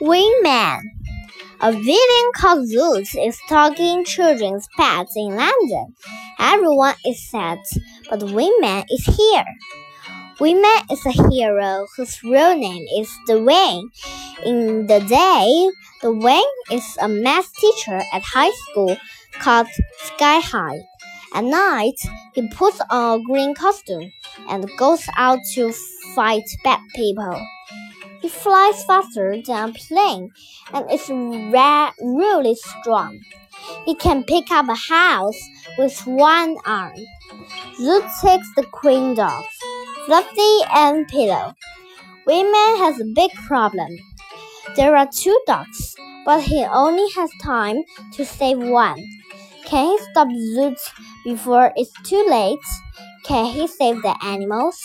Wingman. A villain called Zoot is stalking children's pets in London. Everyone is sad, but Wingman is here. Wingman is a hero whose real name is the Wing. In the day, the Wing is a math teacher at high school called Sky High. At night, he puts on a green costume and goes out to fight bad people. He flies faster than a plane and is really strong. He can pick up a house with one arm. Zoot takes the queen dogs, Fluffy and Pillow. Wingman has a big problem. There are two dogs, but he only has time to save one. Can he stop Zoot before it's too late? Can he save the animals?